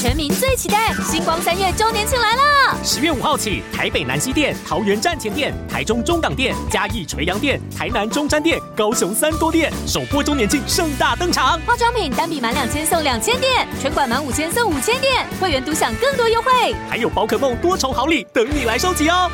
全民最期待星光三月周年庆来了！十月五号起，台北南西店、桃园站前店、台中中港店、嘉义垂杨店、台南中山店、高雄三多店首波周年庆盛大登场。化妆品单笔满两千送两千点，全馆满五千送五千点，会员独享更多优惠，还有宝可梦多重好礼等你来收集哦！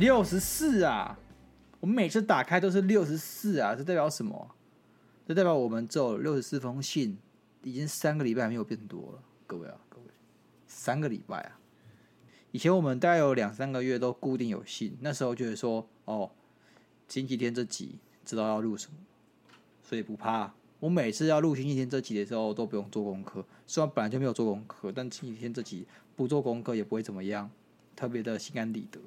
六十四啊！我们每次打开都是六十四啊，这代表什么？这代表我们只有六十四封信，已经三个礼拜还没有变多了。各位啊，各位，三个礼拜啊！以前我们大概有两三个月都固定有信，那时候觉得说，哦，星期天这集知道要录什么，所以不怕。我每次要录星期天这集的时候都不用做功课，虽然本来就没有做功课，但星期天这集不做功课也不会怎么样，特别的心安理得。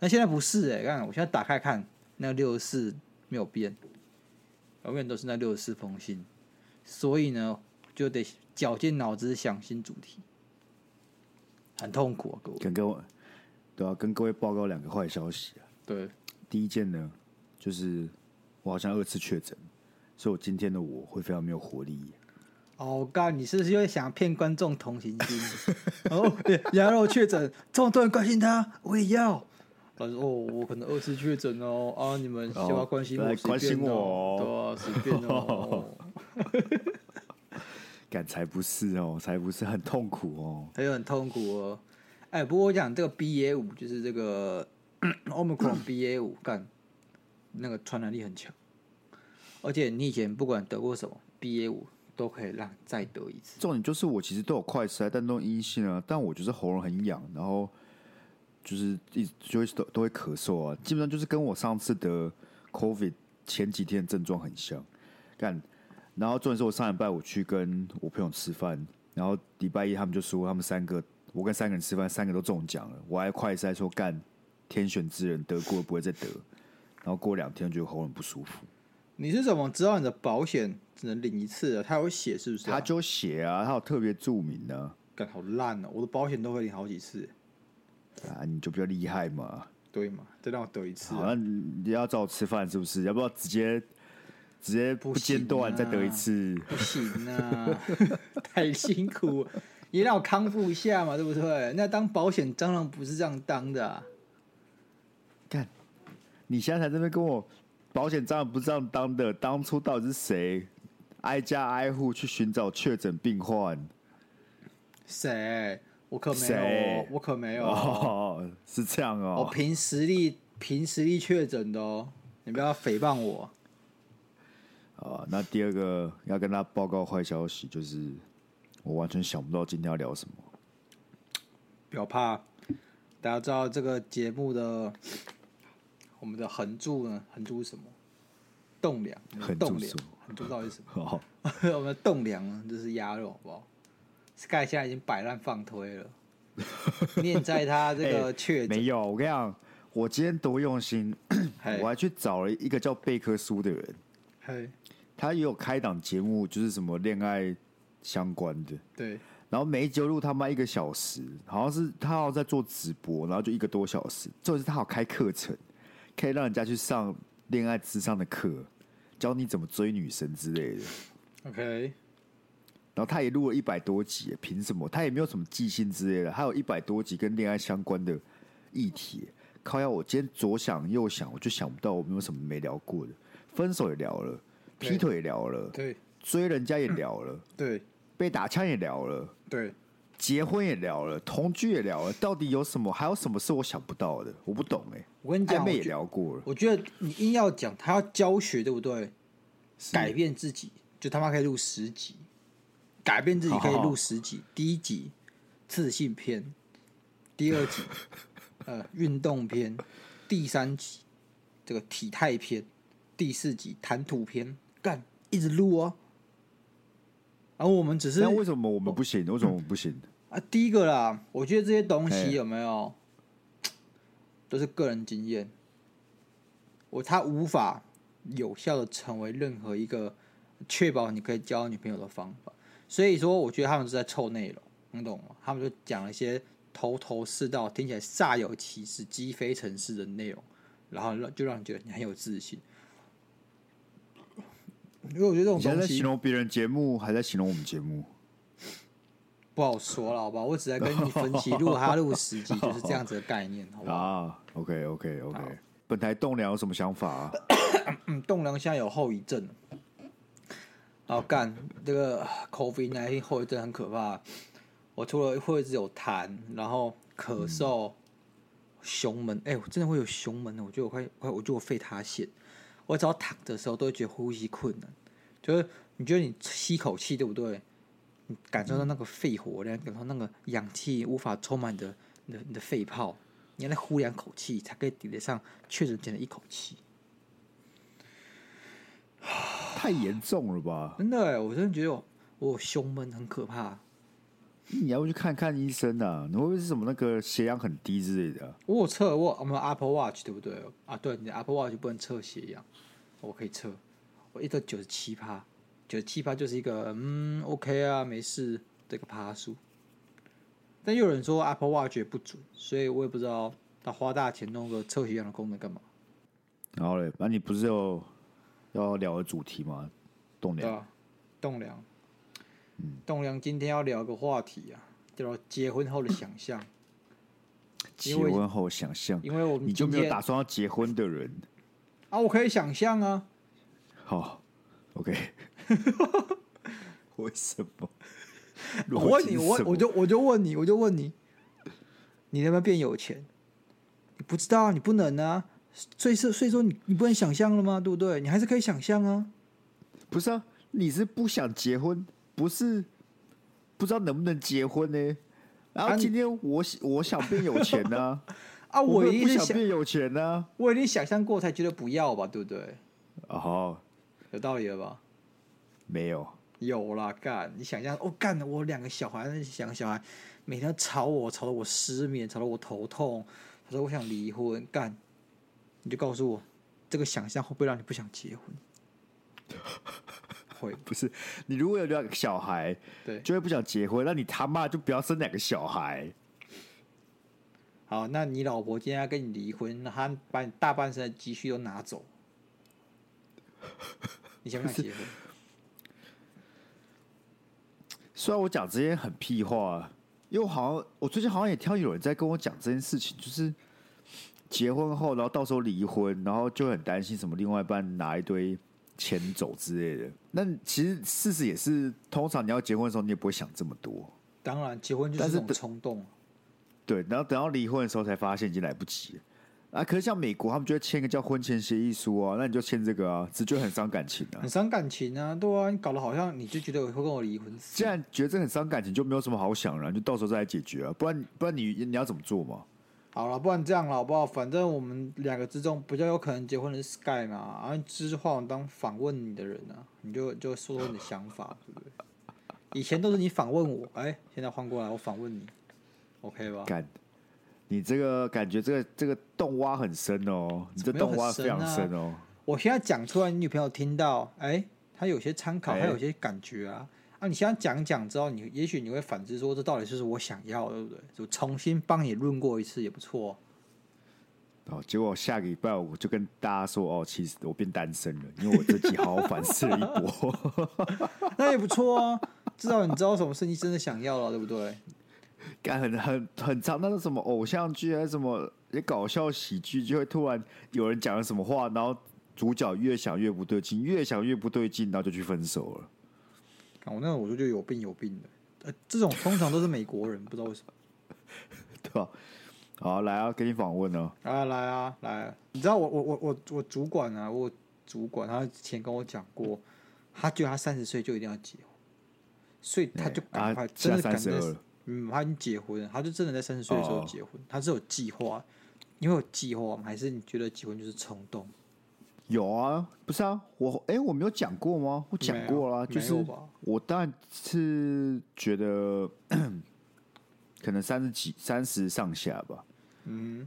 那现在不是哎、欸，看我现在打开看，那六十四没有变，永远都是那六十四封信，所以呢就得绞尽脑汁想新主题。很痛苦啊，各位。跟各位，对啊，跟各位报告两个坏消息啊。对，第一件呢，就是我好像二次确诊，所以我今天的我会非常没有活力。哦，干，你是不是又想骗观众同情心？哦，羊肉确诊，这么多人关心他，我也要。他说：“哦，我可能二次确诊哦，啊，你们喜欢关心我，关心我，对啊，随便哦。”感才不是哦，才不是很痛苦哦，还有很痛苦哦。哎，不过我讲这个 BA 五就是这个 Omicron BA 五，干那个传染力很强，而且你以前不管得过什么 BA 五，都可以让再得一次。重点就是我其实都有快筛，但都阴性啊，但我就是喉咙很痒，然后就是一就会都都会咳嗽啊，基本上就是跟我上次得 COVID 前几天的症状很像，干。然后重点是我上礼拜我去跟我朋友吃饭，然后礼拜一他们就说他们三个，我跟三个人吃饭，三个都中奖了。我还快筛说干，天选之人得过不会再得。然后过两天觉得喉咙不舒服。你是怎么知道你的保险只能领一次的？他有写是不是、啊？他就写啊，他有特别注明的、啊。干好烂哦！我的保险都会领好几次。啊，你就比较厉害嘛？对嘛？再让我得一次、啊。那你要找我吃饭是不是？要不要直接？直接不间断再得一次，不行啊，行 啊太辛苦，也让我康复一下嘛，对不对？那当保险蟑螂不是这样当的、啊。看，你现在在这边跟我，保险蟑螂不是这样当的。当初到底是谁挨家挨户去寻找确诊病患？谁？我可没有，我可没有。哦，是这样哦。我凭实力，凭实力确诊的哦，你不要诽谤我。啊，那第二个要跟他报告坏消息，就是我完全想不到今天要聊什么。不要怕，大家知道这个节目的我们的横柱呢？横柱是什么？栋梁，横柱梁，横柱到底是什么？好 我们的栋梁呢，就是鸭肉，好不好？Sky 现在已经摆烂放推了，念在他这个 确没有。我跟你讲，我今天多用心，我还去找了一个叫贝克书的人。嘿。他也有开档节目，就是什么恋爱相关的。对。然后每一集录他妈一个小时，好像是他好像在做直播，然后就一个多小时。就是他好开课程，可以让人家去上恋爱之上的课，教你怎么追女生之类的。OK。然后他也录了一百多集，凭什么？他也没有什么记性之类的，还有一百多集跟恋爱相关的议题。靠要我今天左想右想，我就想不到我们有什么没聊过的。分手也聊了。劈腿也聊了，对，追人家也聊了，对，被打枪也聊了，对，结婚也聊了，同居也聊了，到底有什么？还有什么是我想不到的？我不懂哎、欸。我跟你讲，暧昧也聊过了。我觉得你硬要讲，他要教学，对不对？改变自己，就他妈可以录十集，改变自己可以录十集。好好第一集自信篇，第二集 呃运动篇，第三集这个体态篇，第四集谈吐篇。干，一直录哦，然后我们只是，那为什么我们不行？为什么我们不行？啊，第一个啦，我觉得这些东西有没有，都是个人经验，我他无法有效的成为任何一个确保你可以交女朋友的方法。所以说，我觉得他们是在凑内容，你懂吗？他们就讲了一些头头是道、听起来煞有其事、积非成是的内容，然后让就让你觉得你很有自信。因为我觉得这种东西，你在形容别人节目，还在形容我们节目，不好说了，好吧？我只在跟你分析，如果他录十集 就是这样子的概念，好吧？啊，OK OK OK。本台栋梁有什么想法啊？嗯，栋梁现在有后遗症。然后干这个 COVID-19 后遗症很可怕。我除了会一直有痰，然后咳嗽、嗯、胸闷，哎、欸，我真的会有胸闷的。我觉得我快快，我觉得我肺塌陷。我只要躺的时候，都会觉得呼吸困难。就是你觉得你吸口气，对不对？你感受到那个肺活量，感受到那个氧气无法充满的你的你的肺泡，你要再呼两口气才可以抵得上确诊前的一口气。太严重了吧？真的哎，我真的觉得我，我胸闷很可怕。你要不去看看医生啊？你会不会是什么那个血氧很低之类的、啊？我有测我我们 Apple Watch 对不对啊？对，你的 Apple Watch 不能测血氧，我可以测。我一到九十七趴，九十七趴就是一个嗯 OK 啊，没事这个趴数。但又有人说 Apple Watch 也不准，所以我也不知道他花大钱弄个测血氧的功能干嘛。然后嘞，那你不是有？要聊的主题吗？栋梁，栋梁，嗯，栋梁今天要聊个话题啊，叫做结婚后的想象。结婚后想象，因为我们你就没有打算要结婚的人啊，我可以想象啊。好，OK。为什么？我问你，我我就我就问你，我就问你，你能不能变有钱？你不知道，你不能啊。所以是，所以说你你不能想象了吗？对不对？你还是可以想象啊。不是啊，你是不想结婚，不是不知道能不能结婚呢？然后今天我、啊、我想变有钱呢、啊，啊，我一定想变有钱呢、啊。我已经想象过才觉得不要吧，对不对？哦，有道理了吧？没有，有啦，干你想象哦，干我两个小孩，两个小孩每天吵我，吵得我失眠，吵得我头痛，他说我想离婚，干。你就告诉我，这个想象会不会让你不想结婚？会 不是？你如果有两个小孩，对，就会不想结婚。那你他妈就不要生两个小孩。好，那你老婆今天要跟你离婚，那他把你大半生的积蓄都拿走，你想不想结婚？虽然我讲这些很屁话，因为我好像我最近好像也听到有人在跟我讲这件事情，就是。结婚后，然后到时候离婚，然后就很担心什么另外一半拿一堆钱走之类的。那其实事实也是，通常你要结婚的时候，你也不会想这么多。当然，结婚就是这种冲动。对，然后等到离婚的时候才发现已经来不及了。啊，可是像美国，他们就会签一个叫婚前协议书啊，那你就签这个啊，只觉得很伤感情啊，很伤感情啊，对啊，你搞得好像你就觉得我会跟我离婚。既然觉得这很伤感情，就没有什么好想了，就到时候再来解决啊，不然不然你你要怎么做嘛？好了，不然这样了，好不好？反正我们两个之中比较有可能结婚的是 Sky 嘛，然后就是换我当访问你的人啊，你就就说说你的想法，对不对？以前都是你访问我，哎、欸，现在换过来我访问你，OK 吧？感，你这个感觉，这个这个洞挖很深哦，你这洞挖非常深哦。我现在讲出来，你女朋友听到，哎、欸，她有些参考，她有些感觉啊。那、啊、你现在讲讲之后，你也许你会反思说，这到底是我想要的，对不对？就重新帮你论过一次也不错。哦，结果下个礼拜我就跟大家说，哦，其实我变单身了，因为我自己好好反思了一波。那也不错啊，至少你知道什么是你真的想要了，对不对？干很很很长，那个什么偶像剧还是什么也搞笑喜剧，就会突然有人讲了什么话，然后主角越想越不对劲，越想越不对劲，然后就去分手了。我那我就觉得有病有病的，呃，这种通常都是美国人，不知道为什么，对吧？好，来啊，给你访问呢。啊，来啊，来啊！你知道我我我我我主管啊，我主管他之前跟我讲过，他觉得他三十岁就一定要结婚，所以他就赶快真的赶在嗯，他已经结婚了，他就真的在三十岁的时候结婚，哦、他是有计划，因为有计划吗？还是你觉得结婚就是冲动？有啊，不是啊，我哎、欸，我没有讲过吗？我讲过了，就是我当然是觉得 可能三十几、三十上下吧。嗯，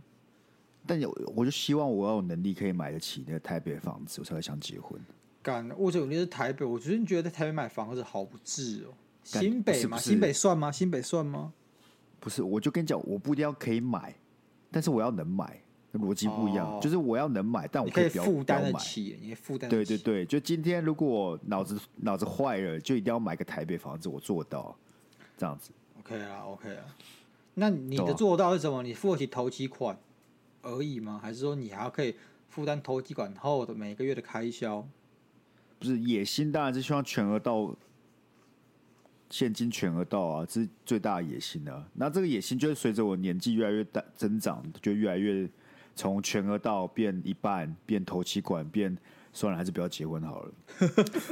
但有我就希望我要有能力可以买得起那个台北的房子，我才会想结婚。干，为什么你是台北？我觉得你觉得在台北买房子好不智哦，新北嘛，新北算吗？新北算吗？不是，我就跟你讲，我不一定要可以买，但是我要能买，逻辑不一样。哦就是我要能买，但我可以不要负担。得起，你负担。对对对，就今天如果我脑子脑子坏了，就一定要买个台北房子，我做到这样子。OK 啊，OK 啊。那你的做到是什么？你付得起头期款而已吗？还是说你还要可以负担头期款后的每个月的开销？不是野心，当然是希望全额到，现金全额到啊，这是最大的野心啊。那这个野心就会随着我年纪越来越大增长，就越来越从全额到变一半，变头期管，变算了，还是不要结婚好了。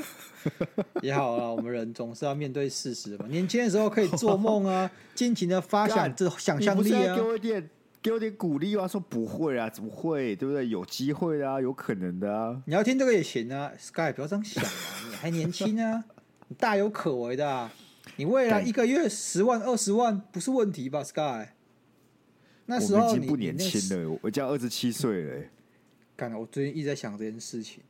也好啦，我们人总是要面对事实的嘛。年轻的时候可以做梦啊，尽情的发想干这想象力啊给。我一点，给我点鼓励啊！说不会啊，怎么会？对不对？有机会的啊，有可能的啊。你要听这个也行啊，Sky 不要这样想啊，你还年轻啊，你大有可为的、啊。你未来一个月十万、二十万不是问题吧，Sky？那时我候已经不年轻了，我已经二十七岁了、欸。干了，我最近一直在想这件事情，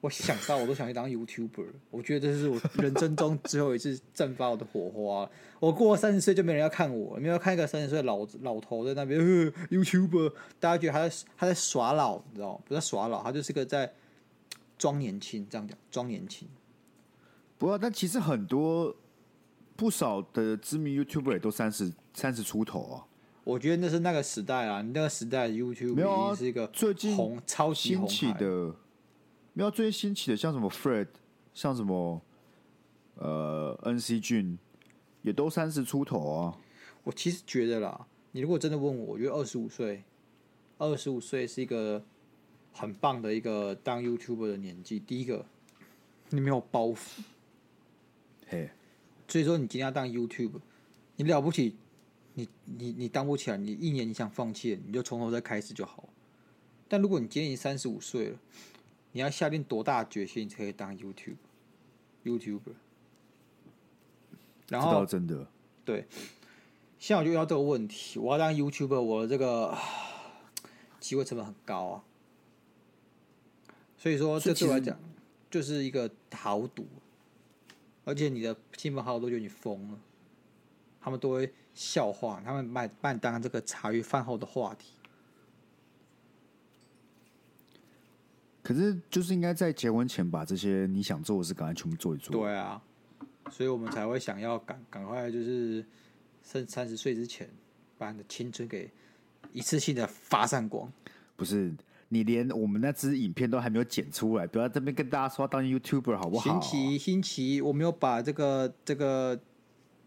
我想到我都想去当 YouTuber，我觉得这是我人生中最后一次绽放我的火花。我过了三十岁就没人要看我，没有要看一个三十岁的老老头在那边、呃、YouTuber，大家觉得他在他在耍老，你知道？不是耍老，他就是个在装年轻，这样讲装年轻。不过，但其实很多不少的知名 YouTuber 也都三十三十出头啊。我觉得那是那个时代啊，你那个时代 YouTube 没有啊已经是一个最近红超级红兴起的，没有最近兴起的，像什么 Fred，像什么呃 NC 俊，也都三十出头啊。我其实觉得啦，你如果真的问我，我觉得二十五岁，二十五岁是一个很棒的一个当 YouTuber 的年纪。第一个，你没有包袱，嘿，所以说你今天要当 YouTuber，你了不起，你你你当不起来，你一年你想放弃，你就从头再开始就好。但如果你今年三十五岁了，你要下定多大的决心，你才可以当 YouTube，YouTuber？然这倒后真的。对，现在我就遇到这个问题，我要当 YouTuber，我的这个啊机会成本很高啊，所以说这对我来讲就是一个豪赌，而且你的亲朋好友都觉得你疯了，他们都会笑话，他们把把你当这个茶余饭后的话题。可是就是应该在结婚前把这些你想做的事赶快全部做一做。对啊，所以我们才会想要赶赶快就是剩三十岁之前，把你的青春给一次性的发散光。不是你连我们那支影片都还没有剪出来，不要这边跟大家说要当 YouTuber 好不好？星期一，星期，我没有把这个这个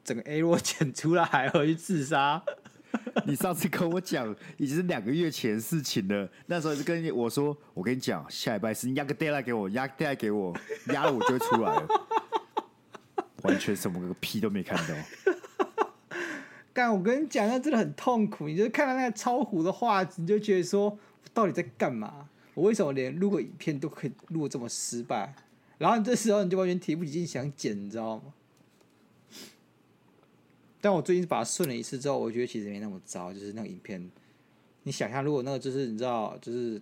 整个 A 罗剪出来，还回去自杀。你上次跟我讲已经是两个月前的事情了，那时候是跟我说，我跟你讲，下礼拜是你压个 deadline 给我，压个 deadline 给我，压了我就会出来了，完全什么个屁都没看到。干，我跟你讲，那真的很痛苦。你就看到那个超糊的画质，你就觉得说，我到底在干嘛？我为什么连录个影片都可以录得这么失败？然后你这时候你就完全提不起劲想剪，你知道吗？但我最近把它顺了一次之后，我觉得其实没那么糟。就是那个影片，你想象如果那个就是你知道，就是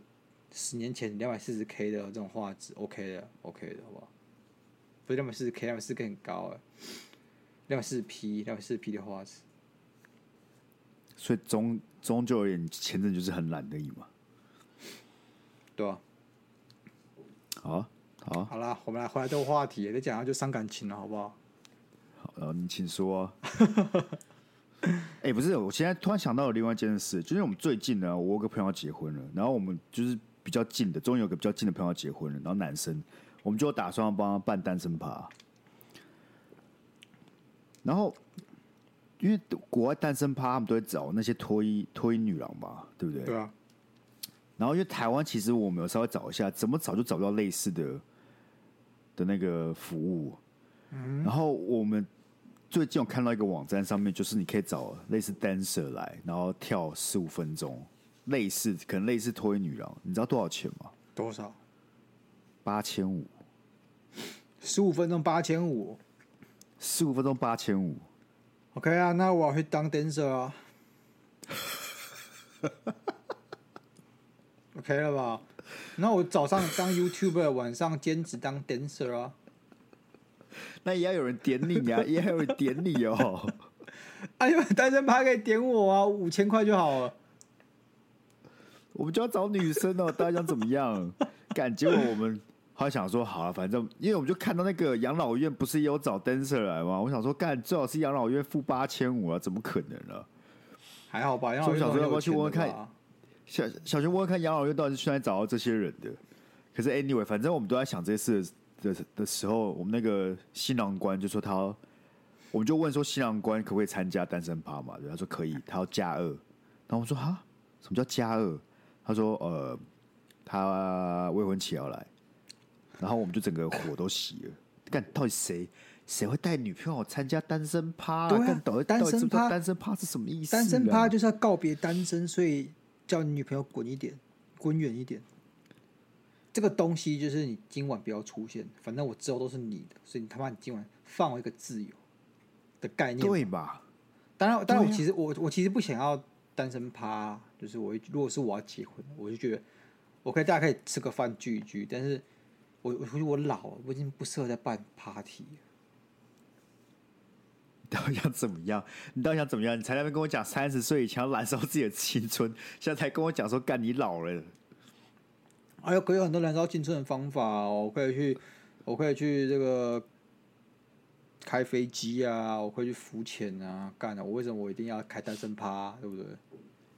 十年前两百四十 K 的这种画质，OK 的，OK 的，好不好？不是两百四十 K，两百四十 K 很高哎，两百四十 P，两百四十 P 的画质。所以终终究而言，前阵就是很懒而已嘛。对啊，好啊，好啊，好啦，我们来回来这个话题，再讲下就伤感情了，好不好？好，然后你请说、啊。哎、欸，不是，我现在突然想到了另外一件事，就是我们最近呢，我有个朋友要结婚了，然后我们就是比较近的，终于有个比较近的朋友要结婚了，然后男生，我们就打算要帮他办单身趴，然后因为国外单身趴他们都会找那些脱衣脱衣女郎嘛，对不对？对啊，然后因为台湾其实我们有稍微找一下，怎么找就找不到类似的的那个服务。嗯然后我们最近我看到一个网站上面，就是你可以找类似 dancer 来，然后跳十五分钟，类似可能类似脱衣女郎，你知道多少钱吗？多少？八千五，十五分钟八千五。十五分钟八千五。OK 啊，那我要去当 dancer 啊。OK 了吧？那我早上当 YouTuber，晚上兼职当 dancer 啊。那也要有人点你啊，也要有人点你哦。哎呦，单身趴可以点我啊，五千块就好了。我们就要找女生哦，大家想怎么样？感觉我们还想说，好了，反正因为我们就看到那个养老院不是也有找 dancer 来吗？我想说，干最好是养老院付八千五啊，怎么可能呢？还好吧，所以我想说要不要去问问看？小小熊问问看养老院到底是去哪里找到这些人的？可是 anyway，反正我们都在想这些事的的时候，我们那个新郎官就说他，我们就问说新郎官可不可以参加单身趴嘛？对，他说可以，他要加二。然后我说哈，什么叫加二？他说呃，他未婚妻要来。然后我们就整个火都熄了。干，到底谁谁会带女朋友参加单身趴？对啊，单身趴，单身趴是什么意思？单身趴就是要告别单身，所以叫你女朋友滚一点，滚远一点。这个东西就是你今晚不要出现，反正我之后都是你的，所以你他妈你今晚放我一个自由的概念，对吧？当然，当然，我其实、啊、我我其实不想要单身趴，就是我如果是我要结婚，我就觉得我可以大家可以吃个饭聚一聚，但是我我觉得我老了，我已经不适合再办 party。你到底想怎么样？你到底想怎么样？你才在那边跟我讲三十岁以前要燃烧自己的青春，现在才跟我讲说干你老了。还有可以有很多燃烧青春的方法哦，我可以去，我可以去这个开飞机啊，我可以去浮潜啊，干的。我为什么我一定要开单身趴，对不对？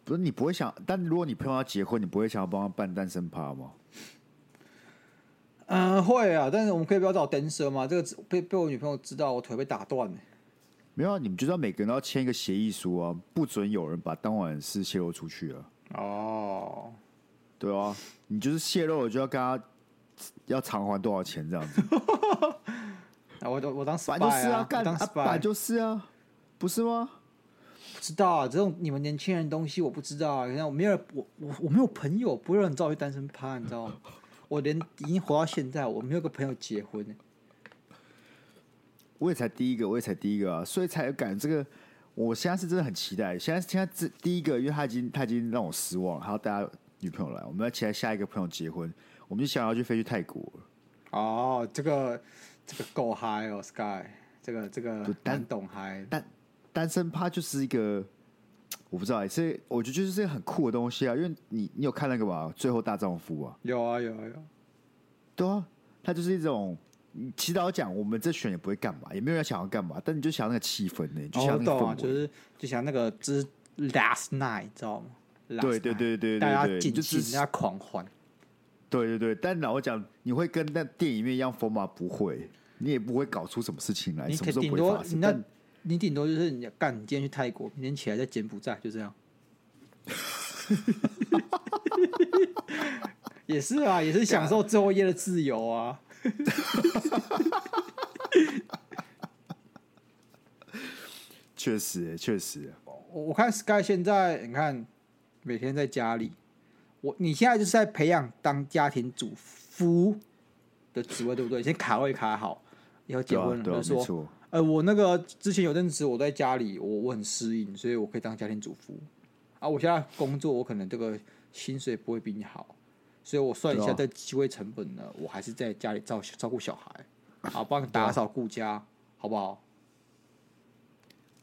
不是你不会想，但如果你朋友要结婚，你不会想要帮他办单身趴吗？嗯、呃，会啊，但是我们可以不要找 dancer 吗？这个被被我女朋友知道，我腿被打断。没有啊，你们就知道每个人都要签一个协议书啊，不准有人把当晚的事泄露出去啊。哦。对啊，你就是泄露了就要跟他要偿还多少钱这样子。我我我当 spy 就是啊，干当 spy 就是啊，不是吗？不知道啊，这种你们年轻人东西我不知道啊。你看我没有我我我没有朋友，不会让人找去单身趴，你知道吗？我连已经活到现在，我没有个朋友结婚。我也才第一个，我也才第一个啊，所以才有感这个。我现在是真的很期待，现在现在这第一个，因为他已经他已经让我失望，还有大家。女朋友来，我们要期待下一个朋友结婚，我们就想要去飞去泰国。哦，这个这个够嗨哦，Sky，这个这个单懂嗨，单单身趴就是一个，我不知道，所以我觉得就是这个很酷的东西啊。因为你你有看那个吧，《最后大丈夫》啊？有啊有啊有。对啊，它就是一种，其实老讲我们这选也不会干嘛，也没有人想要干嘛，但你就想那个气氛呢，就想那个氛围，哦，就是就想那个之 last night，知道吗？对对对对对，大家尽情，大家狂欢。对对对，但老实讲，你会跟那电影里面一样疯吗？不会，你也不会搞出什么事情来。你顶多你那，你顶多就是你干，你今天去泰国，明天起来在柬埔寨，就这样。也是啊，也是享受最后一夜的自由啊。确实，确实。我我看 Sky 现在，你看。每天在家里，我你现在就是在培养当家庭主夫的职位，对不对？先卡位卡好，以后结婚了，就说，呃，我那个之前有阵子我在家里，我我很适应，所以我可以当家庭主夫。啊，我现在工作，我可能这个薪水不会比你好，所以我算一下这机会成本呢，我还是在家里照照顾小孩，啊，帮你打扫顾家，好不好？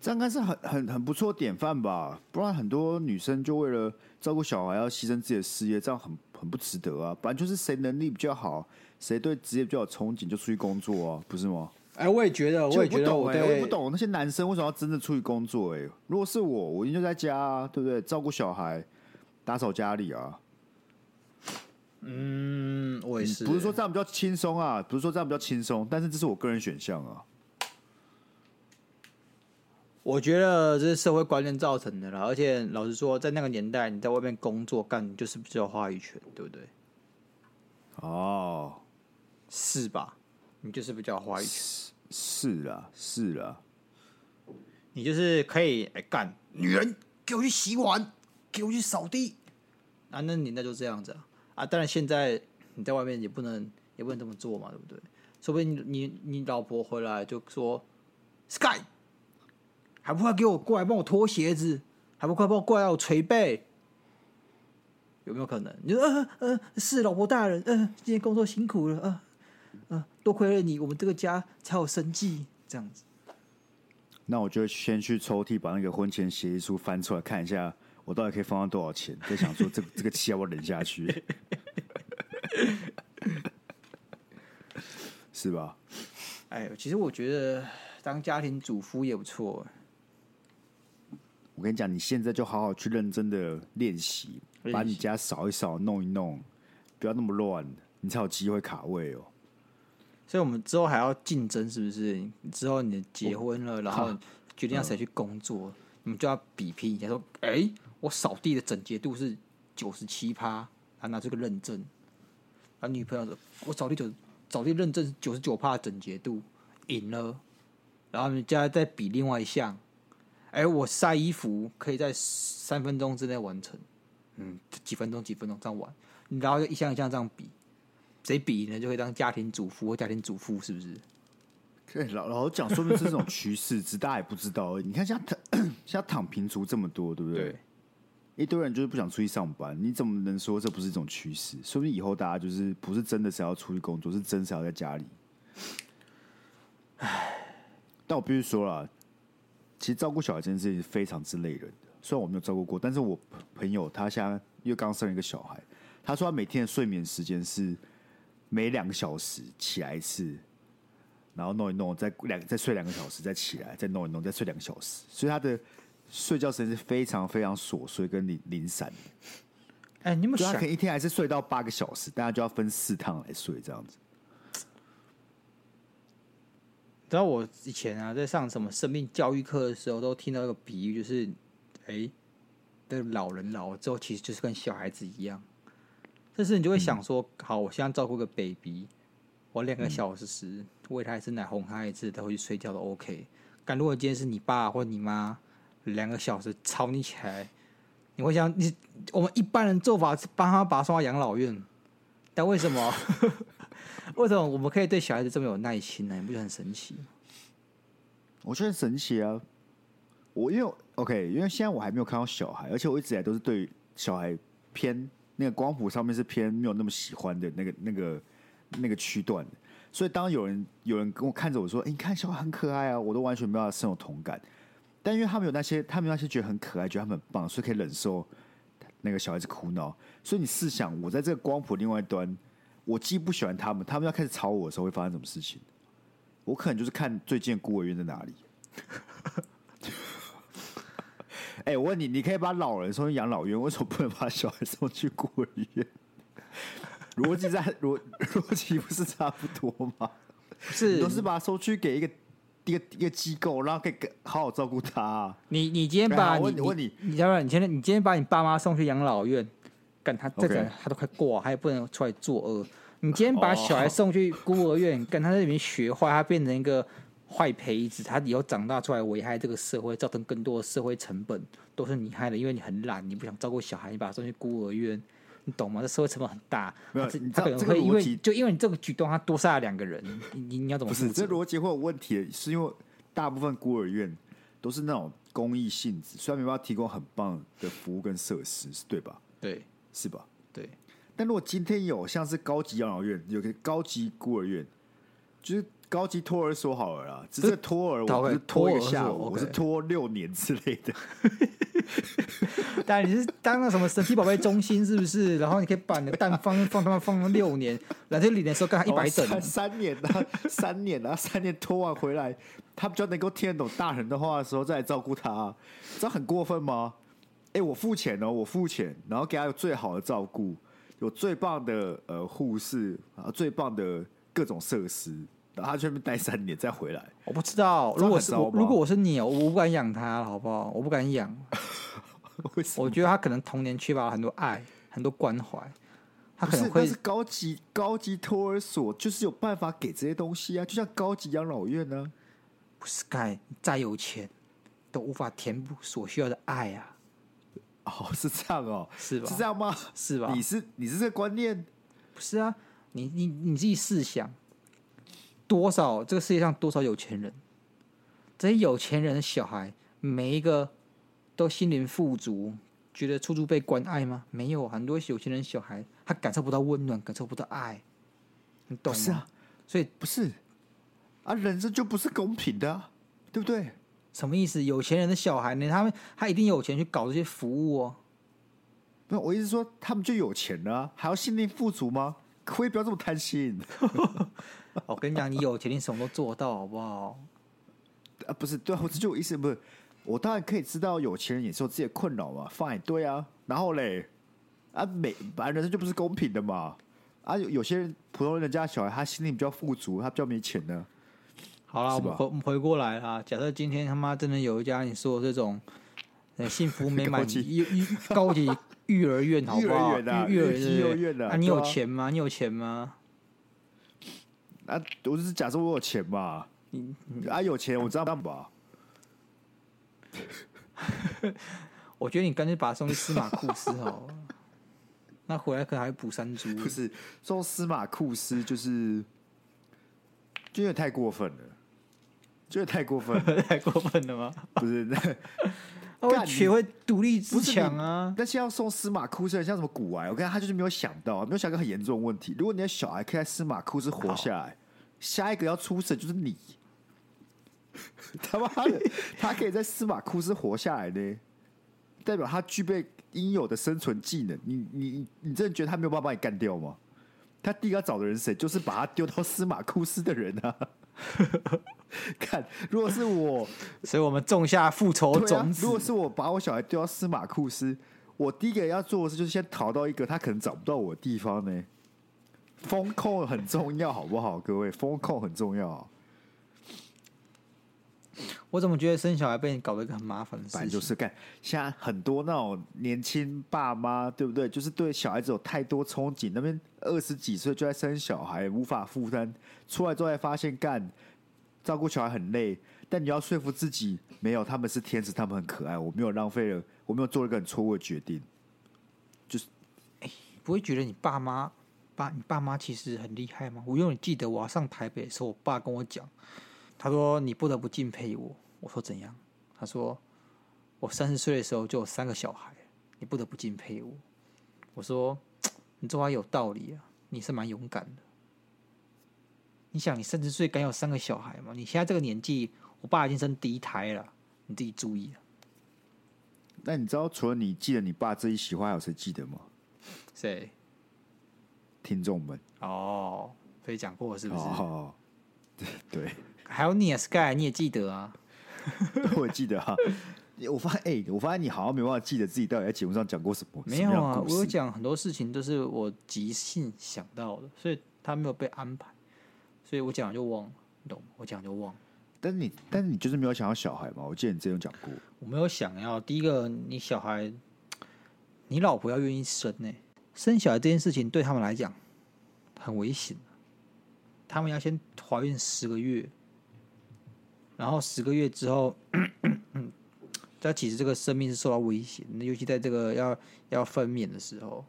这应该是很很很不错典范吧？不然很多女生就为了照顾小孩要牺牲自己的事业，这样很很不值得啊！反正就是谁能力比较好，谁对职业比较有憧憬，就出去工作啊，不是吗？哎、欸，我也觉得，我也觉得我，我也不懂那些男生为什么要真的出去工作、欸？哎，如果是我，我一定就在家啊，对不对？照顾小孩，打扫家里啊。嗯，我也是。不是说这样比较轻松啊，不是说这样比较轻松，但是这是我个人选项啊。我觉得这是社会观念造成的啦，而且老实说，在那个年代，你在外面工作干，就是比较有话语权，对不对？哦，是吧？你就是比较有话语权。是是啊，是啊，你就是可以哎干，女人给我去洗碗，给我去扫地啊！那年代就这样子啊啊！当然现在你在外面也不能也不能这么做嘛，对不对？说不定你你，你老婆回来就说 Sky。还不快给我过来帮我脱鞋子，还不快帮我过来让我捶背，有没有可能？你说，呃呃，是老婆大人，嗯、呃，今天工作辛苦了，啊、呃，呃，多亏了你，我们这个家才有生计，这样子。那我就先去抽屉把那个婚前协议书翻出来看一下，我到底可以放到多少钱？在想说这 这个气要不要忍下去？是吧？哎，其实我觉得当家庭主妇也不错。我跟你讲，你现在就好好去认真的练习，把你家扫一扫、弄一弄，不要那么乱，你才有机会卡位哦。所以，我们之后还要竞争，是不是？之后你结婚了，然后决定要谁去工作，你们就要比拼一下，说：“哎，我扫地的整洁度是九十七趴，他拿这个认证。”啊，女朋友说：“我扫地九。”扫地认证九十九趴整洁度赢了，然后你们家再比另外一项，哎，我晒衣服可以在三分钟之内完成，嗯，几分钟几分钟这样玩，然后就一项一项这样比，谁比呢就可以当家庭主妇或家庭主妇，是不是？对，老老实讲，说明是这种趋势，只大家也不知道而已。你看像躺 像躺平族这么多，对不对？对一堆人就是不想出去上班，你怎么能说这不是一种趋势？说不定以后大家就是不是真的是要出去工作，是真是要在家里。唉，但我必须说了，其实照顾小孩这件事情非常之累人的。虽然我没有照顾过，但是我朋友他现在因为刚生了一个小孩，他说他每天的睡眠时间是每两个小时起来一次，然后弄一弄，再两再睡两个小时，再起来，再弄一弄，再睡两个小时，所以他的。睡觉时间是非常非常琐碎跟零零散的。哎、欸，你们想，他可能一天还是睡到八个小时，大家就要分四趟来睡，这样子。知道我以前啊，在上什么生命教育课的时候，都听到一个比喻，就是，哎、欸，这个老人老了之后，其实就是跟小孩子一样。但是你就会想说，嗯、好，我现在照顾个 baby，我两个小时喂他一次奶，哄他一次，他回去睡觉都 OK。但如果今天是你爸或你妈，两个小时吵你起来，你会想你我们一般人做法是帮他把他送到养老院，但为什么？为什么我们可以对小孩子这么有耐心呢？你不觉得很神奇吗？我觉得很神奇啊！我因为 OK，因为现在我还没有看到小孩，而且我一直以来都是对小孩偏那个光谱上面是偏没有那么喜欢的那个那个那个区段，所以当有人有人跟我看着我说：“哎、你看小孩很可爱啊！”我都完全没有深有同感。但因为他们有那些，他们那些觉得很可爱，觉得他们很棒，所以可以忍受那个小孩子哭闹。所以你试想，我在这个光谱另外一端，我既不喜欢他们，他们要开始吵我的时候，会发生什么事情？我可能就是看最近孤儿院在哪里。哎、欸，我问你，你可以把老人送去养老院，为什么不能把小孩送去孤儿院？逻辑在逻逻辑不是差不多吗？是，都是把他送去给一个。一个一个机构，然后可以好好照顾他、啊。你你今天把你问你，你要不然你现在你今天把你爸妈送去养老院，干他再讲他都快挂，他也不能出来作恶。你今天把小孩送去孤儿院，跟他在里面学坏，他变成一个坏胚子，他以后长大出来危害这个社会，造成更多的社会成本，都是你害的，因为你很懒，你不想照顾小孩，你把他送去孤儿院。你懂吗？这社会成本很大，没有，他可能会因为就因为你这个举动，他多杀了两个人。你你要怎么？不是这逻辑会有问题，是因为大部分孤儿院都是那种公益性质，虽然没办法提供很棒的服务跟设施，对吧？对，是吧？对。但如果今天有像是高级养老院，有个高级孤儿院，就是。高级托儿所好了啦，只是托儿，我不是托一个下午，我是托六年之类的。但你是当那什么神奇宝贝中心是不是？然后你可以把你的蛋放放他们放六年，来这里的时候刚好一百等。三年啊，三年啊，三年托完回来，他比较能够听得懂大人的话的时候再来照顾他，这很过分吗？哎、欸，我付钱哦，我付钱，然后给他有最好的照顾，有最棒的呃护士啊，最棒的各种设施。他去那边待三年再回来，我不知道。如果是我，如果我是你，我不敢养他，好不好？我不敢养。我觉得他可能童年缺乏很多爱，很多关怀。他可能会是，是高级高级托儿所，就是有办法给这些东西啊，就像高级养老院呢、啊。不是该再有钱都无法填补所需要的爱啊。哦，是这样哦，是吧？是这样吗？是吧？你是你是这个观念？不是啊，你你你自己试想。多少这个世界上多少有钱人？这些有钱人的小孩，每一个都心灵富足，觉得处处被关爱吗？没有，很多有钱人小孩他感受不到温暖，感受不到爱，你懂吗？是啊，所以不是啊，人生就不是公平的、啊，对不对？什么意思？有钱人的小孩呢？他们他一定有钱去搞这些服务哦。没有，我意思说他们就有钱了、啊，还要心灵富足吗？可以不要这么贪心。我跟你讲，你有钱，你什么都做到，好不好？啊，不是，对啊，我这就我意思不是。我当然可以知道有钱人也是有自己的困扰嘛，fine，对啊。然后嘞，啊，每本来人生就不是公平的嘛。啊，有有些人普通人家小孩，他心灵比较富足，他比较没钱呢。好了，我们回我们回过来啊。假设今天他妈真的有一家你说的这种 幸福美满育育高级 育儿院，好不好？育儿园啊，幼儿园啊，你有钱吗？你有钱吗？啊，我只是假设我有钱嘛。你啊，有钱我知道办法。我觉得你干脆把他送去司马库斯好了，那回来可能还补山猪。不是送司马库斯，就是就有点太过分了，就有点太过分了，太过分了吗？不是，那 我学会独立自强啊。但是要送司马库斯，像什么古玩？我看他就是没有想到，没有想到很严重的问题。如果你的小孩可以在司马库斯活下来，下一个要出事就是你。他妈的，他可以在司马库斯活下来呢，代表他具备应有的生存技能。你你你真的觉得他没有办法把你干掉吗？他第一个找的人是谁？就是把他丢到司马库斯的人啊！看，如果是我，所以我们种下复仇种子。如果是我把我小孩丢到司马库斯，我第一个要做的事就是先逃到一个他可能找不到我的地方呢。风控很重要，好不好？各位，风控很重要。我怎么觉得生小孩被你搞得一个很麻烦的事情？就是干，现在很多那种年轻爸妈，对不对？就是对小孩子有太多憧憬，那边二十几岁就在生小孩，无法负担，出来之后才发现干照顾小孩很累。但你要说服自己，没有，他们是天使，他们很可爱，我没有浪费了，我没有做了一个很错误的决定。就是，哎，不会觉得你爸妈爸你爸妈其实很厉害吗？我永远记得我要上台北的时候，我爸跟我讲。他说：“你不得不敬佩我。”我说：“怎样？”他说：“我三十岁的时候就有三个小孩，你不得不敬佩我。”我说：“ 你这话有道理啊，你是蛮勇敢的。你想，你三十岁敢有三个小孩吗？你现在这个年纪，我爸已经生第一胎了，你自己注意啊。”那你知道除了你记得你爸这一席话，还有谁记得吗？谁？听众们哦，可以讲过是不是？哦，对。还有你啊，Sky，你也记得啊？我也记得啊。我发现，哎、欸，我发现你好像没办法记得自己到底在节目上讲过什么。没有啊，我有讲很多事情都是我即兴想到的，所以他没有被安排，所以我讲就忘了，你懂吗？我讲就忘了。但是你，但是你就是没有想要小孩吗？我记得你之前有讲过。我没有想要。第一个，你小孩，你老婆要愿意生呢、欸？生小孩这件事情对他们来讲很危险，他们要先怀孕十个月。然后十个月之后，他其实这个生命是受到威胁，尤其在这个要要分娩的时候，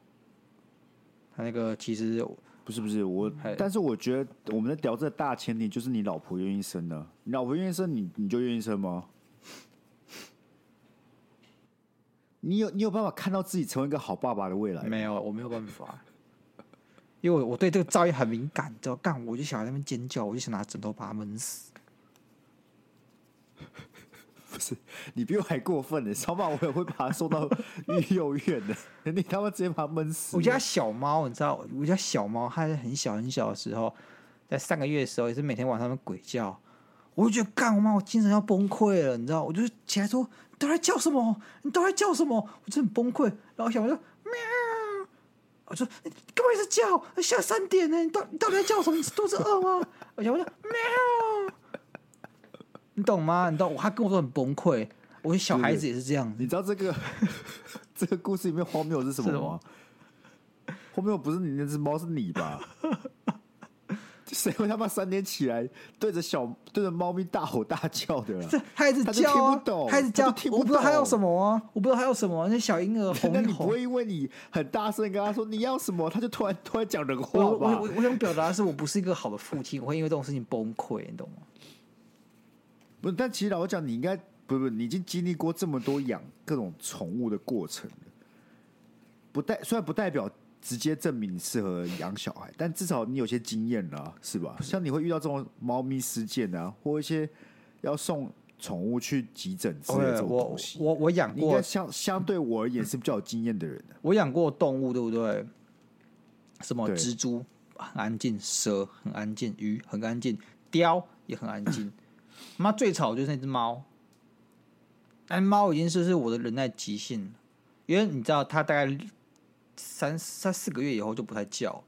他那个其实不是不是我，但是我觉得我们的屌这个大前提就是你老婆愿意生的，你老婆愿意生，你你就愿意生吗？你有你有办法看到自己成为一个好爸爸的未来？没有，我没有办法，因为我对这个噪音很敏感，知道干我就想在那边尖叫，我就想拿枕头把他闷死。不是你比我还过分呢，少把我也会把它送到 育幼院的，你他妈直接把它闷死。我家小猫，你知道，我家小猫它很小很小的时候，在上个月的时候，也是每天晚上鬼叫，我就觉得干我妈，我精神要崩溃了，你知道，我就起来说，你都在叫什么？你都在叫什么？我真的很崩溃。然后小猫说喵，我说你干嘛一直叫？下三点呢，你到你到底在叫什么？你肚子饿吗？我小猫说喵。你懂吗？你懂？他跟我说很崩溃。我小孩子也是这样。你知道这个 这个故事里面荒谬是什么吗？荒谬不是你那只猫，是你吧？谁会他妈三点起来对着小对着猫咪大吼大叫的？他一直叫，听不懂，他一直叫，我不知道他要什么啊！我不知道他要什么。那小婴儿哄一哄，你不会因为你很大声跟他说你要什么，他就突然突然讲人话吧？我我我想表达的是，我不是一个好的父亲，我会因为这种事情崩溃，你懂吗？不，但其实老实讲，你应该不是不，你已经经历过这么多养各种宠物的过程了，不代虽然不代表直接证明你适合养小孩，但至少你有些经验了，是吧？像你会遇到这种猫咪事件啊，或一些要送宠物去急诊之类的这种东西。我我我养过，相相对我而言是比较有经验的人的。我养过动物，对不对？什么蜘蛛很安静，蛇很安静，鱼很安静，雕也很安静。妈最吵就是那只猫，但猫已经是是我的忍耐极限了，因为你知道它大概。三三四个月以后就不太叫，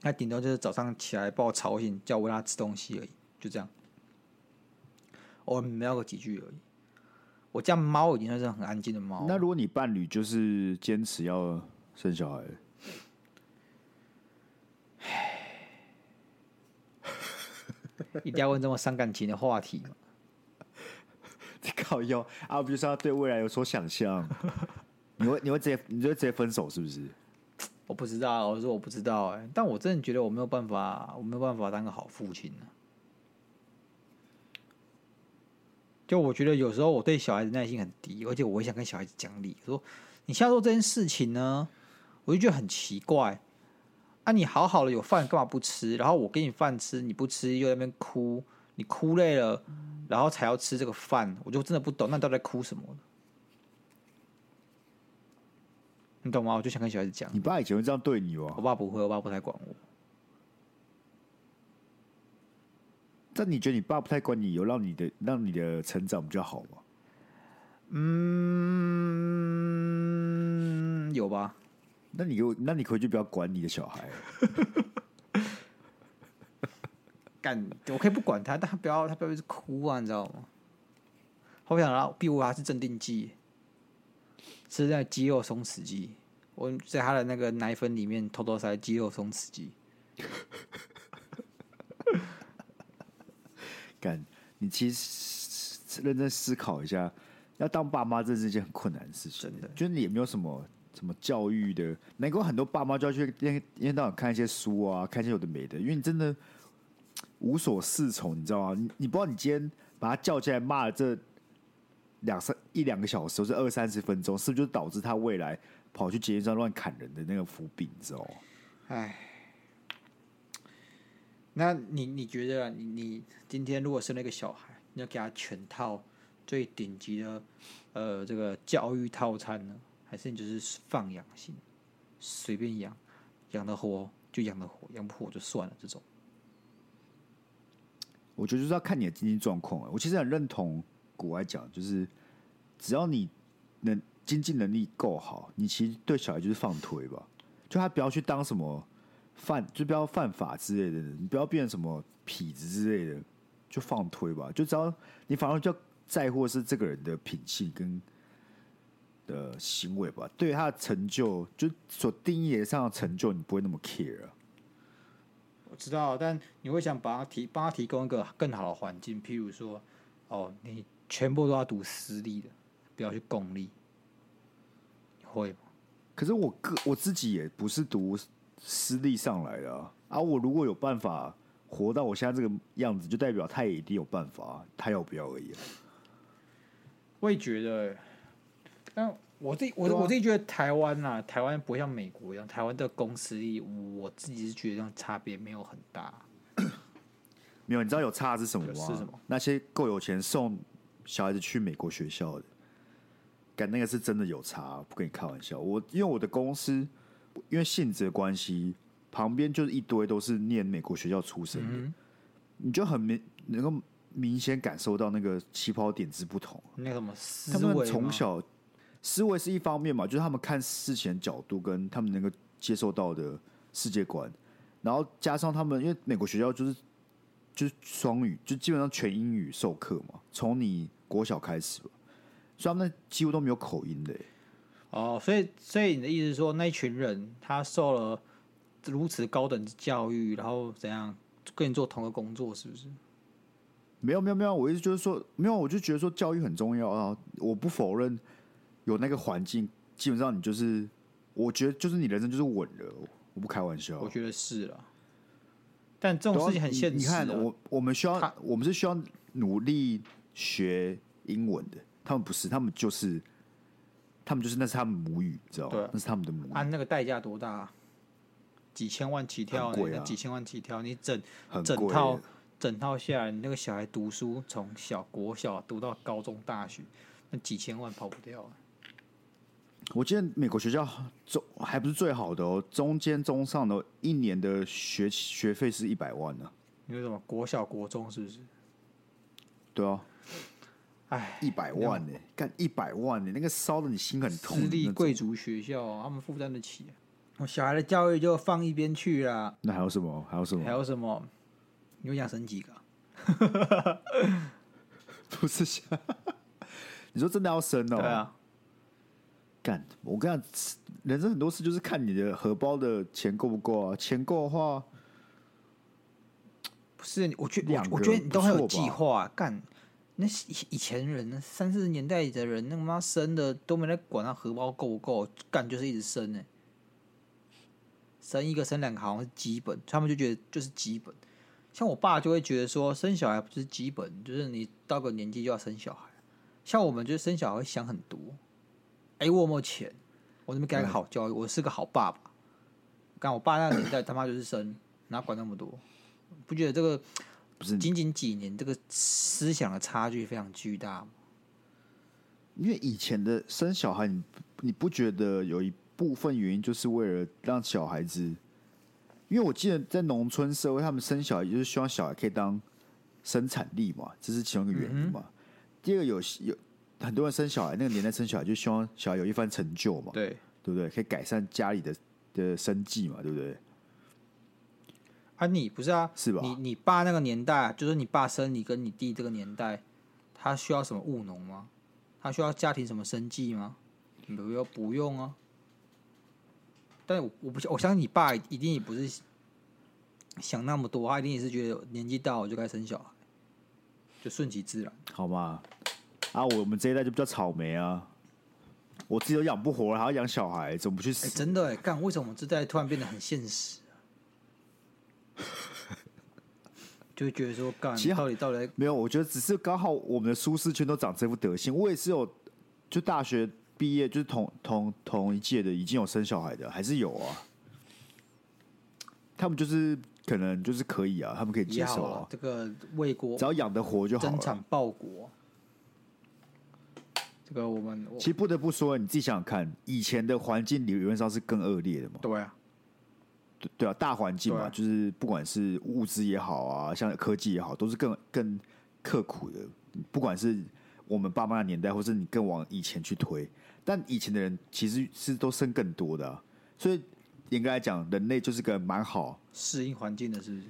它顶多就是早上起来把我吵醒，叫我喂它吃东西而已，就这样，偶尔喵个几句而已。我家猫已经算是很安静的猫。那如果你伴侣就是坚持要生小孩，一定要问这么伤感情的话题吗？你靠腰啊，不就是要对未来有所想象？你会你会直接你就直接分手是不是？我不知道，我说我不知道哎、欸，但我真的觉得我没有办法，我没有办法当个好父亲、啊、就我觉得有时候我对小孩子耐心很低，而且我也想跟小孩子讲理，说你现在做这件事情呢，我就觉得很奇怪。啊，你好好的有饭干嘛不吃？然后我给你饭吃你不吃，又在那边哭，你哭累了，然后才要吃这个饭，我就真的不懂，那你到底在哭什么？你懂吗？我就想跟小孩子讲。你爸以前会这样对你哦？我爸不会，我爸不太管我。但你觉得你爸不太管你，有让你的让你的成长比较好吗？嗯，有吧。那你给我，那你可以就不要管你的小孩。干，我可以不管他，但他不要，他不要一直哭啊，你知道吗？好想让逼我，他是镇定剂。吃在肌肉松弛剂，我在他的那个奶粉里面偷偷塞肌肉松弛剂。干，你其实认真思考一下，要当爸妈这是一件很困难的事情。真的，就是你也没有什么什么教育的，难怪很多爸妈就要去一天一天到晚看一些书啊，看一些有的没的，因为你真的无所适从，你知道吗？你你不知道你今天把他叫起来骂了这。两三一两个小时，或是二三十分钟，是不是就导致他未来跑去街上乱砍人的那个伏笔？你知道吗？哎，那你你觉得你你今天如果生了一个小孩，你要给他全套最顶级的呃这个教育套餐呢，还是你就是放养性，随便养，养得活就养得活，养不活就算了这种？我觉得就是要看你的经济状况。我其实很认同。古外讲，就是只要你能经济能力够好，你其实对小孩就是放推吧。就他不要去当什么犯，就不要犯法之类的，你不要变成什么痞子之类的，就放推吧。就只要你反而就在乎的是这个人的品性跟的行为吧。对他的成就，就所定义上的成就，你不会那么 care 啊。我知道，但你会想把他提帮他提供一个更好的环境，譬如说，哦，你。全部都要读私立的，不要去公立，会吗？可是我个我自己也不是读私立上来的啊，啊！我如果有办法活到我现在这个样子，就代表他也一定有办法，他要不要而已啊。我也觉得，但我自己我、啊、我自己觉得台湾啊，台湾不会像美国一样，台湾的公司力，我自己是觉得差别没有很大。没有，你知道有差是什么吗？是什么？那些够有钱送。小孩子去美国学校的，干那个是真的有差，不跟你开玩笑。我因为我的公司，因为性质的关系，旁边就是一堆都是念美国学校出身的，嗯、你就很明能够明显感受到那个起跑点之不同。那什么思维？他们从小思维是一方面嘛，就是他们看事情的角度跟他们能够接受到的世界观，然后加上他们因为美国学校就是就是双语，就基本上全英语授课嘛，从你。国小开始吧，所以他们几乎都没有口音的。哦，所以所以你的意思是说，那一群人他受了如此高等的教育，然后怎样跟你做同个工作，是不是？没有没有没有，我意思就是说，没有，我就觉得说教育很重要啊。我不否认有那个环境，基本上你就是，我觉得就是你人生就是稳了。我不开玩笑，我觉得是了。但这种事情很现实。你看，我我们需要，我们是需要努力。学英文的，他们不是，他们就是他们就是那是他们母语，知道吗？那是他们的母语，按那个代价多大、啊？几千万起跳、那几千万起跳，你整整套。整套下来，你那个小孩读书从小国小读到高中大学，那几千万跑不掉、啊。我记得美国学校中还不是最好的哦，中间中上的一年的学学费是一百万呢、啊。因为什么国小国中是不是？对啊，哎，一百万呢、欸，干一百万呢、欸，那个烧的你心很痛。私立贵族学校、啊，他们负担得起、啊。我小孩的教育就放一边去啦。那还有什么？还有什么？还有什么？你想生几个、啊？不是想，你说真的要生哦？对啊。干，我跟你讲，人生很多事就是看你的荷包的钱够不够啊。钱够的话，不是，我觉两个我觉得你都很有计划、啊。干，那以以前人，三四十年代的人，那个妈生的都没在管他荷包够不够，干就是一直生呢、欸。生一个生两个好像是基本，他们就觉得就是基本。像我爸就会觉得说，生小孩不是基本，就是你到个年纪就要生小孩。像我们就是生小孩会想很多。哎、欸，我有没有钱？我怎么给他个好教育？我是个好爸爸。干我爸那个年代他妈就是生，哪管那么多？不觉得这个不是仅仅几年这个思想的差距非常巨大吗？因为以前的生小孩，你你不觉得有一部分原因就是为了让小孩子？因为我记得在农村社会，他们生小孩就是希望小孩可以当生产力嘛，这是其中一个原因嘛。嗯、第二个有有。很多人生小孩，那个年代生小孩就希望小孩有一番成就嘛，对对不对？可以改善家里的的生计嘛，对不对？啊，你不是啊？是吧？你你爸那个年代，就是你爸生你跟你弟这个年代，他需要什么务农吗？他需要家庭什么生计吗？没有，不用啊。但我我不我相信你爸一定也不是想那么多，他一定也是觉得年纪大了就该生小孩，就顺其自然，好吗？啊，我们这一代就比较草莓啊！我自己都养不活了，还要养小孩，怎么不去死？欸、真的哎，干为什么我们这代突然变得很现实、啊？就会觉得说，干，其实到底到底没有？我觉得只是刚好我们的舒适圈都长这副德行。我也是有，就大学毕业就是同同同一届的，已经有生小孩的，还是有啊。他们就是可能就是可以啊，他们可以接受啊。这个为国只要养得活就好了，增产报国。这个我们其实不得不说，你自己想想看，以前的环境理论上是更恶劣的嘛？对啊，对对啊，大环境嘛，啊、就是不管是物资也好啊，像科技也好，都是更更刻苦的。不管是我们爸妈的年代，或是你更往以前去推，但以前的人其实是都生更多的、啊，所以严格来讲，人类就是个蛮好适应环境的，是不是？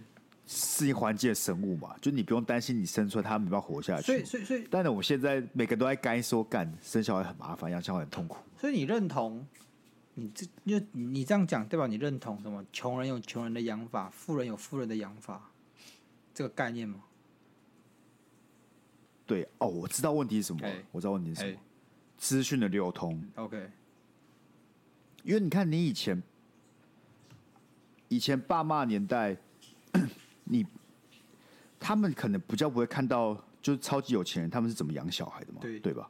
适应环境的生物嘛，就你不用担心你生出来他没办法活下去。所以，所以，所以，但是我们现在每个人都在干说干生小孩很麻烦，养小孩很痛苦。所以你认同你这就你这样讲代表？你认同什么？穷人有穷人的养法，富人有富人的养法，这个概念吗？对哦，我知道问题是什么。欸、我知道问题是什么。欸、资讯的流通。OK。因为你看，你以前以前爸妈年代。你他们可能比较不会看到，就是超级有钱人他们是怎么养小孩的嘛，对对吧？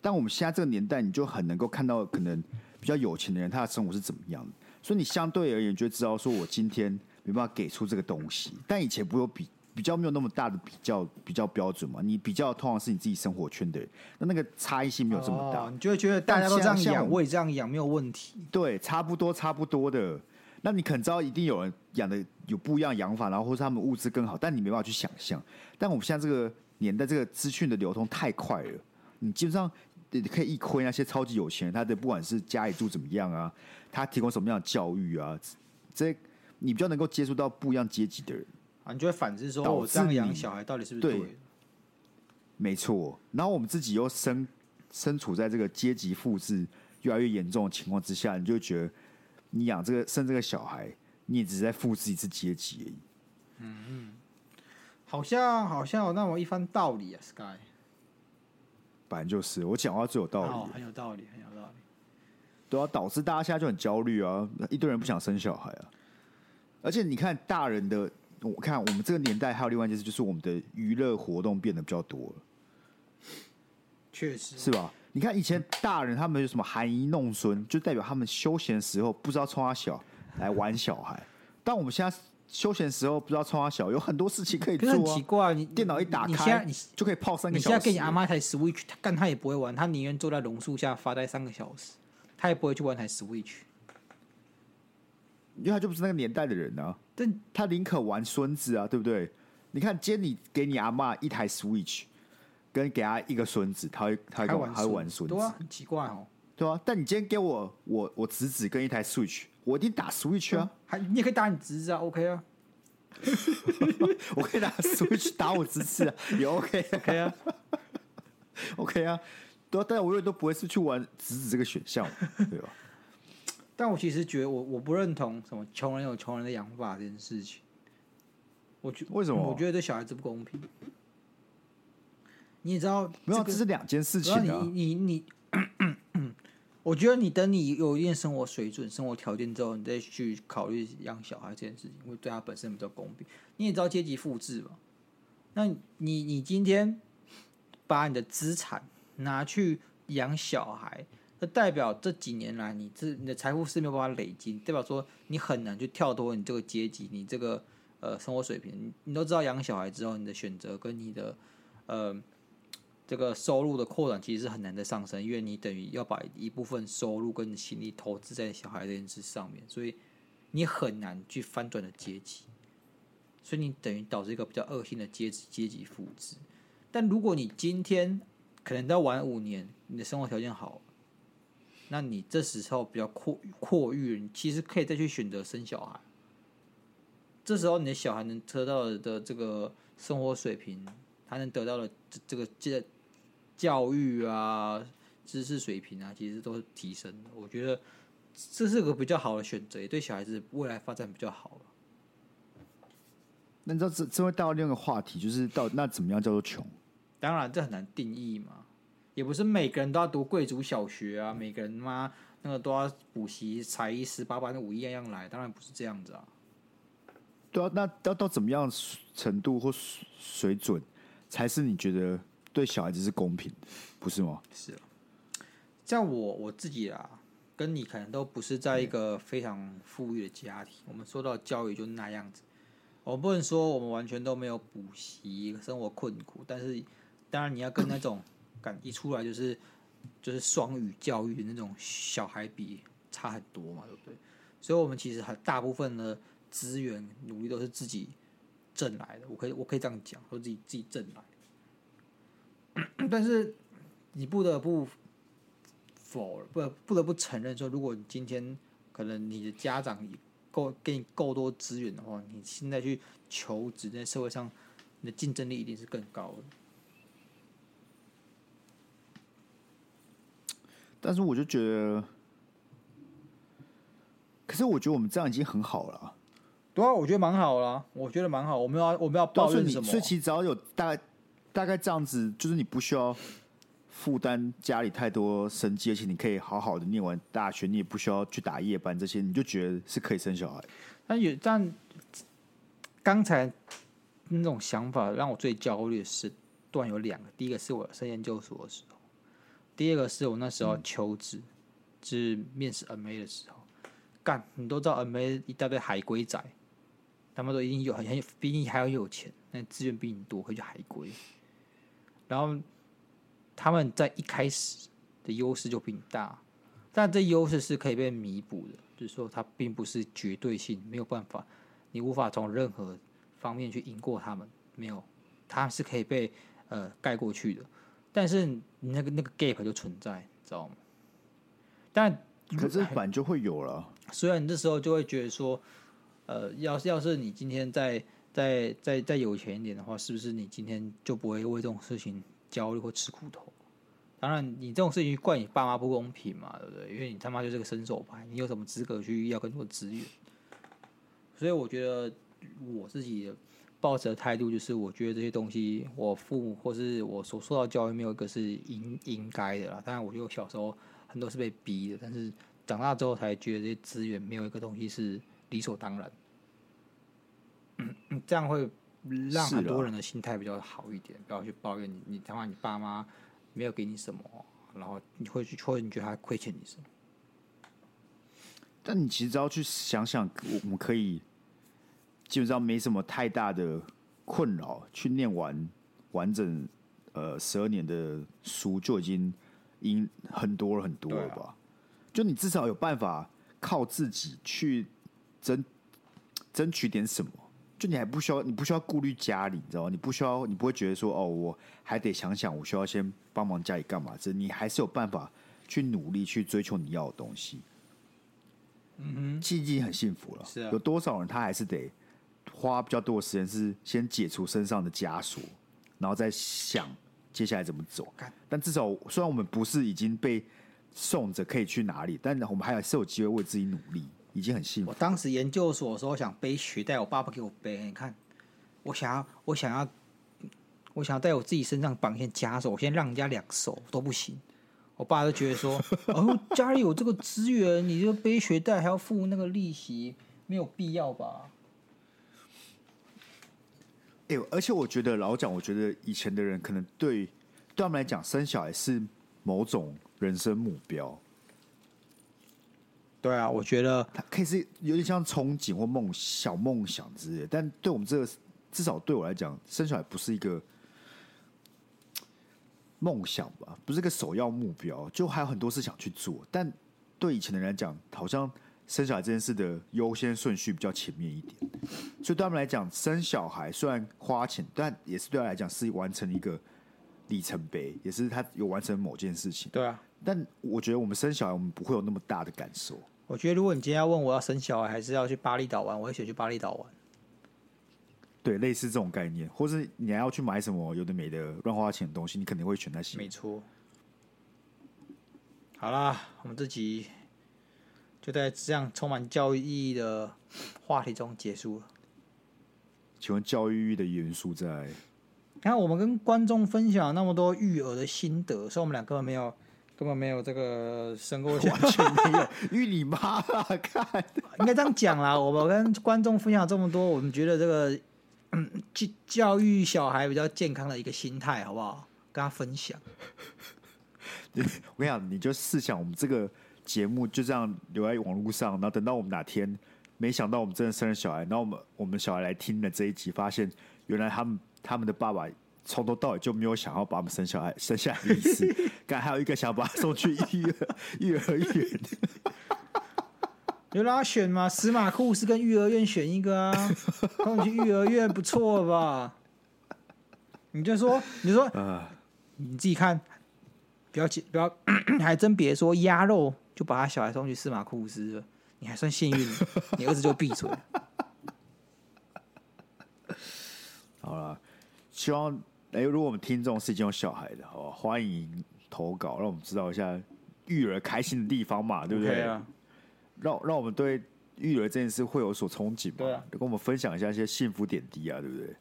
但我们现在这个年代，你就很能够看到，可能比较有钱的人他的生活是怎么样的，所以你相对而言就知道，说我今天没办法给出这个东西。但以前不会有比比较没有那么大的比较比较标准嘛？你比较通常是你自己生活圈的人，那那个差异性没有这么大，哦、你就会觉得大家都这样养，我也这样养没有问题。对，差不多差不多的。那你可能知道一定有人养的有不一样养法，然后或是他们物质更好，但你没办法去想象。但我们现在这个年代，这个资讯的流通太快了，你基本上你可以一窥那些超级有钱人，他的不管是家里住怎么样啊，他提供什么样的教育啊，这你比较能够接触到不一样阶级的人啊，你就会反思说，我这样养小孩到底是不是对？对，没错。然后我们自己又身身处在这个阶级复制越来越严重的情况之下，你就会觉得。你养这个生这个小孩，你也只是在复制一次阶级而已。嗯嗯，好像好像有那么一番道理啊，Sky。本来就是，我讲话最有道理，哦，很有道理，很有道理。对啊，导致大家现在就很焦虑啊，一堆人不想生小孩啊。而且你看，大人的，我看我们这个年代还有另外一件事，就是我们的娱乐活动变得比较多了。确实，是吧？你看以前大人他们有什么含饴弄孙，就代表他们休闲的时候不知道冲他小来玩小孩。但我们现在休闲时候不知道冲他小，有很多事情可以做、啊。很奇怪，你电脑一打开，你就可以泡三个小时。你现在给你阿妈台 Switch，他干他也不会玩，他宁愿坐在榕树下发呆三个小时，他也不会去玩台 Switch，因为他就不是那个年代的人啊。但他宁可玩孙子啊，对不对？你看，今天你给你阿妈一台 Switch。跟给他一个孙子，他会他会玩他会玩孙子，对啊，很奇怪哦，对啊。但你今天给我我我侄子跟一台 Switch，我一定打 Switch 啊。还你也可以打你侄子啊，OK 啊。我可以打 Switch 打我侄子啊，也 OK OK 啊，OK 啊。对啊，但我永远都不会是去玩侄子这个选项，对吧？但我其实觉得我我不认同什么穷人有穷人的养法这件事情。我觉为什么？我觉得对小孩子不公平。你也知道，没有，这是两件事情啊。你你你，我觉得你等你有一定生活水准、生活条件之后，你再去考虑养小孩这件事情，会对他本身比较公平。你也知道阶级复制嘛？那你你今天把你的资产拿去养小孩，那代表这几年来你这你的财富是没有办法累积，代表说你很难去跳脱你这个阶级，你这个呃生活水平。你都知道养小孩之后，你的选择跟你的呃。这个收入的扩展其实是很难的上升，因为你等于要把一部分收入跟你心力投资在小孩这件事上面，所以你很难去翻转的阶级，所以你等于导致一个比较恶性的阶级阶级复制。但如果你今天可能要玩五年，你的生活条件好，那你这时候比较阔阔裕，你其实可以再去选择生小孩。这时候你的小孩能得到的这个生活水平，他能得到的这这个这。教育啊，知识水平啊，其实都是提升的。我觉得这是个比较好的选择，也对小孩子未来发展比较好。那你知道这这会带到另一个话题，就是到那怎么样叫做穷？当然这很难定义嘛，也不是每个人都要读贵族小学啊，每个人妈那个都要补习才艺十八般武艺样样来，当然不是这样子啊。对啊，那要到怎么样程度或水准，才是你觉得？对小孩子是公平的，不是吗？是，像我我自己啊，跟你可能都不是在一个非常富裕的家庭。我们受到教育就那样子，我不能说我们完全都没有补习，生活困苦。但是，当然你要跟那种感一出来就是就是双语教育的那种小孩比，差很多嘛，对不对？所以，我们其实很大部分的资源努力都是自己挣来的。我可以我可以这样讲，都自己自己挣来。但是你不得不否不不得不承认说，如果你今天可能你的家长够给你够多资源的话，你现在去求职在社会上，你的竞争力一定是更高的。但是我就觉得，可是我觉得我们这样已经很好了。对啊，我觉得蛮好了，我觉得蛮好。我们要我们要抱怨什么？所以其实只要有大概。大概这样子，就是你不需要负担家里太多生计，而且你可以好好的念完大学，你也不需要去打夜班，这些你就觉得是可以生小孩。但有但刚才那种想法让我最焦虑的是，段有两个，第一个是我升研究所的时候，第二个是我那时候求职，嗯、就是面试 MA 的时候，干你都知道 MA 一大堆海归仔，他们都已经有很很比你还要有钱，那资源比你多，可以去海归。然后他们在一开始的优势就比你大，但这优势是可以被弥补的，就是说它并不是绝对性，没有办法，你无法从任何方面去赢过他们，没有，它是可以被呃盖过去的。但是你那个那个 gap 就存在，知道吗？但可是反就会有了，所以你这时候就会觉得说，呃，要是要是你今天在。再再再有钱一点的话，是不是你今天就不会为这种事情焦虑或吃苦头？当然，你这种事情怪你爸妈不公平嘛，对不对？因为你他妈就是个伸手牌，你有什么资格去要更多资源？所以我觉得我自己抱持的态度就是，我觉得这些东西，我父母或是我所受到教育没有一个是应应该的啦。当然，我觉得我小时候很多是被逼的，但是长大之后才觉得这些资源没有一个东西是理所当然。这样会让很多人的心态比较好一点，不要去抱怨你，你他妈你爸妈没有给你什么，然后你会去，或者你觉得他亏欠你什么？但你其实只要去想想，我们可以基本上没什么太大的困扰，去念完完整呃十二年的书，就已经赢很多了很多了吧？啊、就你至少有办法靠自己去争争取点什么，就你还不需要，你不需要顾虑家里，你知道吗？你不需要，你不会觉得说哦，我还得想想，我需要先帮忙家里干嘛？这你还是有办法去努力去追求你要的东西。嗯哼，其实已经很幸福了。是啊，有多少人他还是得花比较多的时间，是先解除身上的枷锁，然后再想接下来怎么走。但至少虽然我们不是已经被送着可以去哪里，但我们还是有机会为自己努力，已经很幸福。我当时研究所的时候想背学贷，我爸爸给我背。你看，我想要，我想要，我想要在我自己身上绑一些枷锁，我先让人家两手都不行。我爸就觉得说，哦，家里有这个资源，你就背学贷还要付那个利息，没有必要吧？哎、欸，而且我觉得老蒋，我觉得以前的人可能对对他们来讲，生小孩是某种人生目标。对啊，我觉得它可以是有点像憧憬或梦小梦想之类，但对我们这个至少对我来讲，生小孩不是一个。梦想吧，不是个首要目标，就还有很多事想去做。但对以前的人来讲，好像生小孩这件事的优先顺序比较前面一点。所以对他们来讲，生小孩虽然花钱，但也是对他来讲是完成一个里程碑，也是他有完成某件事情。对啊。但我觉得我们生小孩，我们不会有那么大的感受。我觉得如果你今天要问我要生小孩，还是要去巴厘岛玩，我会选去巴厘岛玩。对，类似这种概念，或是你还要去买什么有的没的乱花钱的东西，你肯定会选那些。没错。好啦，我们这集就在这样充满教育意义的话题中结束了。请问教育意义的元素在？你看，我们跟观众分享那么多育儿的心得，所以我们俩根本没有，根本没有这个生过，完全没有。育你妈啊！看，应该这样讲啦。我们跟观众分享这么多，我们觉得这个。嗯，教教育小孩比较健康的一个心态，好不好？跟他分享。我跟你讲，你就试想，我们这个节目就这样留在网络上，然后等到我们哪天，没想到我们真的生了小孩，然后我们我们小孩来听了这一集，发现原来他们他们的爸爸从头到尾就没有想要把我们生小孩生下来的意思，刚还有一个想要把他送去育儿育儿园。有让他选吗？司马库斯跟育儿院选一个啊，送你去育儿院不错吧？你就说，你就说，呃、你自己看，不要不要，还真别说鸭肉就把他小孩送去司马库斯了，你还算幸运，你儿子就闭嘴。好了，希望哎、欸，如果我们听众是已经有小孩的，好吧，欢迎投稿，让我们知道一下育儿开心的地方嘛，对不对？Okay 啊让让我们对育儿这件事会有所憧憬嘛？对啊，跟我们分享一下一些幸福点滴啊，对不对？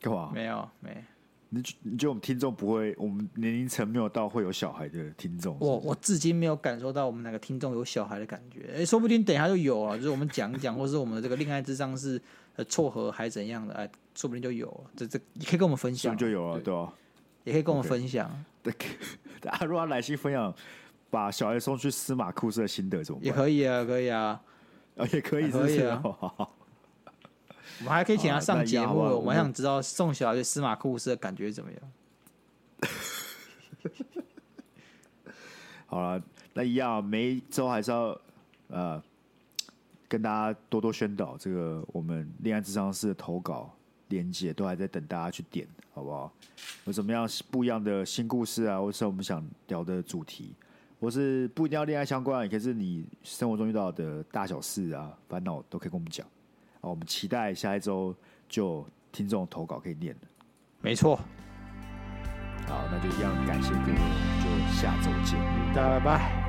干嘛？没有，没。你你觉得我们听众不会？我们年龄层没有到会有小孩的听众？我我至今没有感受到我们哪个听众有小孩的感觉。哎，说不定等一下就有啊，就是我们讲一讲，或是我们的这个恋爱智商是撮合还怎样的？哎，说不定就有了。这这你可以跟我们分享，就有了，对吧？也可以跟我们分享。对，大家如果来信分享。把小孩送去司马库斯的心得怎么办？也可以啊，可以啊，啊也可以是是，可以啊。我们还可以请他上节目，我们还想知道送小孩去司马库斯的感觉怎么样。好了，那一样，每一周还是要呃跟大家多多宣导这个我们恋爱智商室的投稿连接，都还在等大家去点，好不好？有什么样不一样的新故事啊，或是我们想聊的主题？或是不一定要恋爱相关，也可以是你生活中遇到的大小事啊、烦恼都可以跟我们讲。好，我们期待下一周就听众投稿可以念了。没错。好，那就一样感谢各位，就下周见，大家拜拜。